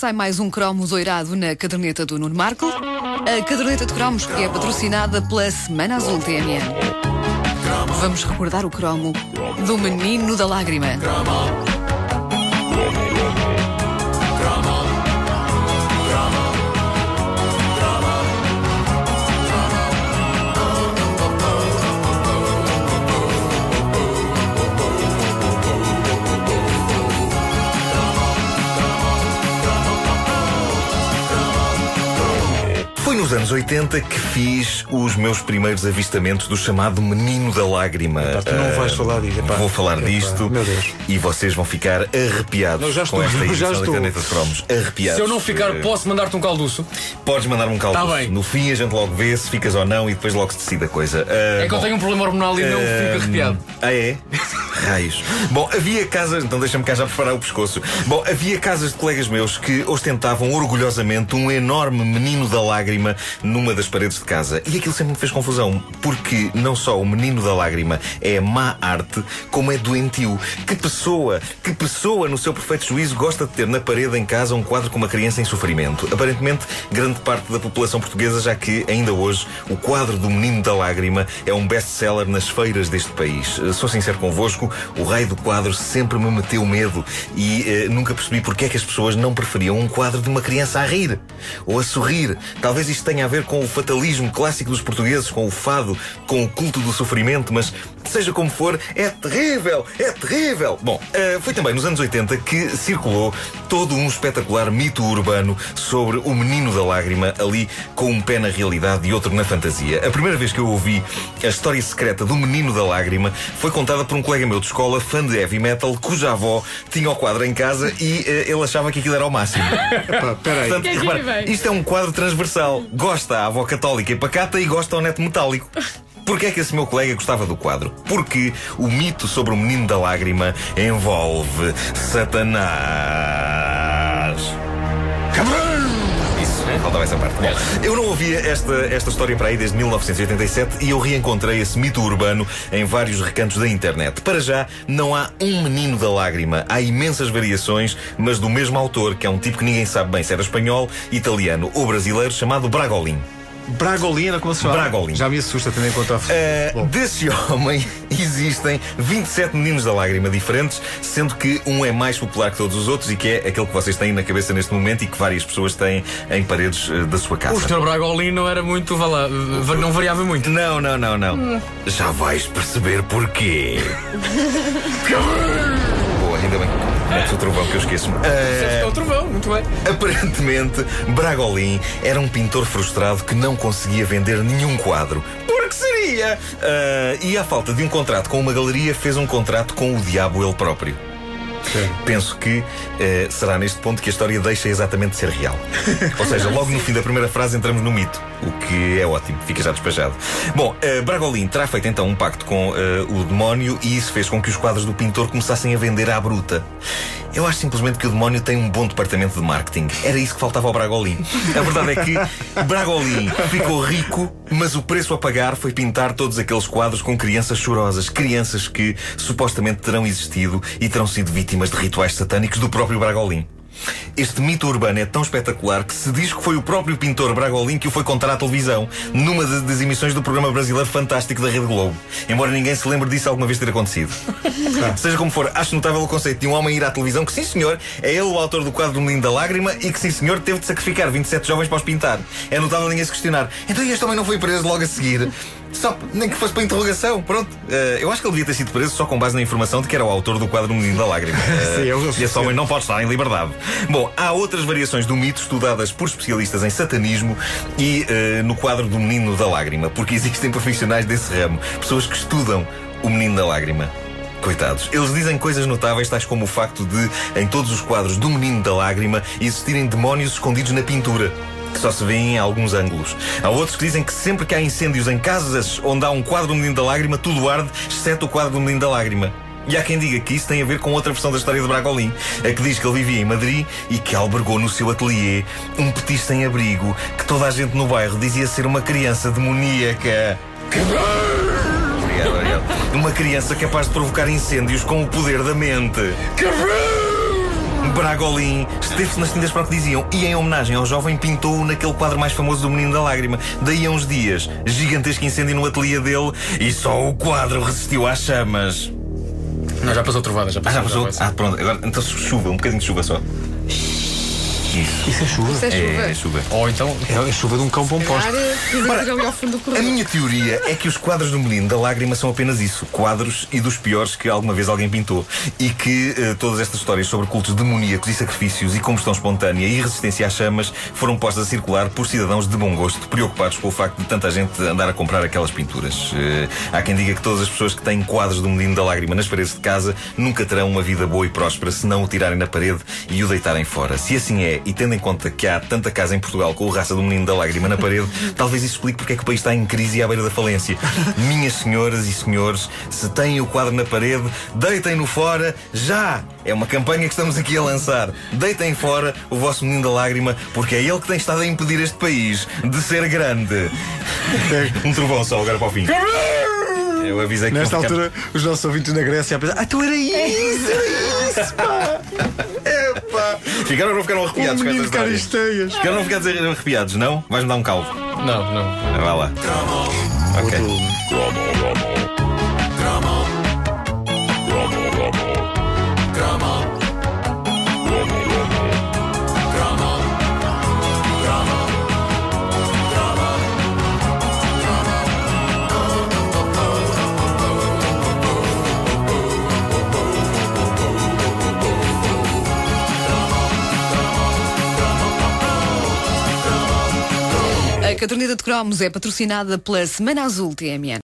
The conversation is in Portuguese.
Sai mais um cromo doirado na caderneta do Nuno Marco. A caderneta de cromos que é patrocinada pela Semana Azul TMN. Vamos recordar o cromo do Menino da Lágrima. Nos anos 80 que fiz os meus primeiros avistamentos do chamado Menino da Lágrima. Epá, tu não Ah, vais falar disso, epá. Vou falar Epá, disto meu Deus. e vocês vão ficar arrepiados Não, já estou, com esta já edição da estou. Caneta de Cromos. Arrepiados. Se eu não ficar, Eh, posso mandar-te um calduço? Podes mandar-me um caldo. Tá bem. No fim a gente logo vê se ficas ou não e depois logo se decide a coisa. Ah, É que eu bom. tenho um problema hormonal e não Ahm, fico arrepiado. Ah, é? Raios. Bom, havia casas. Então deixa-me cá já preparar o pescoço. Bom, havia casas de colegas meus que ostentavam orgulhosamente um enorme menino da lágrima numa das paredes de casa. E aquilo sempre me fez confusão, porque não só o menino da lágrima é má arte, como é doentio. Que pessoa, que pessoa no seu perfeito juízo gosta de ter na parede em casa um quadro com uma criança em sofrimento? Aparentemente, grande parte da população portuguesa, já que ainda hoje o quadro do menino da lágrima é um best-seller nas feiras deste país. Eh, Sou sincero convosco, o raio do quadro sempre me meteu medo e eh, nunca percebi porque é que as pessoas não preferiam um quadro de uma criança a rir ou a sorrir. Talvez isto tenha a ver com o fatalismo clássico dos portugueses, com o fado, com o culto do sofrimento, mas seja como for, é terrível, é terrível. Bom, eh, foi também nos anos 80 que circulou todo um espetacular mito urbano sobre o menino da lágrima, ali com um pé na realidade e outro na fantasia. A primeira vez que eu ouvi a história secreta do menino da lágrima foi contada por um colega meu de escola, fã de heavy metal, cuja avó tinha o quadro em casa e eh, ele achava que aquilo era o máximo. Epá, peraí. Portanto, é repara, isto é um quadro transversal. Gosta a avó católica e pacata e gosta ao neto metálico. Porquê é que esse meu colega gostava do quadro? Porque o mito sobre o menino da lágrima envolve Satanás. Isso, faltava essa parte. Bom, eu não ouvia esta, esta história para aí desde 1987 e eu reencontrei esse mito urbano em vários recantos da internet. Para já, não há um menino da lágrima. Há imensas variações, mas do mesmo autor, que é um tipo que ninguém sabe bem se era espanhol, italiano ou brasileiro, chamado Bragolin. Bragolina, como se chama? Bragolin. Já me assusta tendo em conta a Uh, Bom. desse homem existem 27 meninos da lágrima diferentes, sendo que um é mais popular que todos os outros e que é aquele que vocês têm na cabeça neste momento e que várias pessoas têm em paredes uh, da sua casa. O Sr. Bragolin não era muito. vá lá, va- não variava muito. Não, não, não, não. Já vais perceber porquê. Boa, ainda bem que metes o trovão que eu esqueço-me. É o trovão, muito bem. Aparentemente, Bragolin era um pintor frustrado que não conseguia vender nenhum quadro. Porque seria? Ah, e à falta de um contrato com uma galeria, fez um contrato com o diabo ele próprio. Sério. Penso que eh, será neste ponto que a história deixa exatamente de ser real. Ou seja, logo no fim da primeira frase entramos no mito, o que é ótimo, fica já despejado. Bom, eh, Bragolin terá feito então um pacto com eh, o demónio e isso fez com que os quadros do pintor começassem a vender à bruta. Eu acho simplesmente que o demónio tem um bom departamento de marketing. Era isso que faltava ao Bragolin. A verdade é que Bragolin ficou rico, mas o preço a pagar foi pintar todos aqueles quadros com crianças chorosas. Crianças que supostamente terão existido e terão sido vítimas de rituais satânicos do próprio Bragolin. Este mito urbano é tão espetacular que se diz que foi o próprio pintor Bragolin que o foi contar à televisão, numa das emissões do programa brasileiro fantástico da Rede Globo. Embora ninguém se lembre disso alguma vez ter acontecido. Seja como for, acho notável o conceito de um homem ir à televisão que, sim senhor, é ele o autor do quadro do Menino da Lágrima e que, sim senhor, teve de sacrificar 27 jovens para os pintar. É notável ninguém se questionar. Então este homem não foi preso logo a seguir? Só, nem que fosse para interrogação, pronto. Eh, eu acho que ele devia ter sido preso só com base na informação de que era o autor do quadro do Menino da Lágrima. Eh, Sim, eu- e esse homem não pode estar em liberdade. Bom, há outras variações do mito estudadas por especialistas em satanismo e eh, no quadro do Menino da Lágrima, porque existem profissionais desse ramo, pessoas que estudam o Menino da Lágrima. Coitados. Eles dizem coisas notáveis, tais como o facto de, em todos os quadros do Menino da Lágrima, existirem demónios escondidos na pintura. Que só se vêem em alguns ângulos. Há outros que dizem que sempre que há incêndios em casas onde há um quadro do Menino da Lágrima, tudo arde, exceto o quadro do Menino da Lágrima. E há quem diga que isso tem a ver com outra versão da história de Bragolin, a que diz que ele vivia em Madrid e que albergou no seu ateliê um petit sem abrigo que toda a gente no bairro dizia ser uma criança demoníaca. Obrigado, obrigado. Uma criança capaz de provocar incêndios com o poder da mente. Bragolin esteve-se nas tintas para o que diziam e, em homenagem ao jovem, pintou-o naquele quadro mais famoso do Menino da Lágrima. Daí a uns dias, gigantesco incêndio no ateliê dele e só o quadro resistiu às chamas. Não, já passou trovada, já Ah, passou. já passou? Ah, pronto. Agora, então chuva, um bocadinho de chuva só. Isso. Isso é chuva. Isso é chuva. É, é chuva. Ou então. É a chuva de um cão para um poste. Do A minha teoria é que os quadros do Menino da Lágrima são apenas isso: quadros e dos piores que alguma vez alguém pintou. E que eh, todas estas histórias sobre cultos demoníacos e sacrifícios e combustão espontânea e resistência às chamas foram postas a circular por cidadãos de bom gosto, preocupados com o facto de tanta gente andar a comprar aquelas pinturas. Eh, há quem diga que todas as pessoas que têm quadros do Menino da Lágrima nas paredes de casa nunca terão uma vida boa e próspera se não o tirarem na parede e o deitarem fora. Se assim é, e tendo em conta que há tanta casa em Portugal com o raça do Menino da Lágrima na parede, talvez isso explique porque é que o país está em crise e à beira da falência. Minhas senhoras e senhores, se têm o quadro na parede, deitem-no fora já! É uma campanha que estamos aqui a lançar. Deitem fora o vosso Menino da Lágrima, porque é ele que tem estado a impedir este país de ser grande. um trovão só agora para o fim. Eu avisei que Nesta ficava- altura, os nossos ouvintes na Grécia a pensar: Ah, então era isso, era isso, pá! Ficaram ou não ficaram arrepiados com de história? caristeias. Ficaram ou não ficaram arrepiados, não? Vais-me dar um caldo. Não, não. Vá lá. Ok. Caderneta de cromos é patrocinada pela Semana Azul TMN.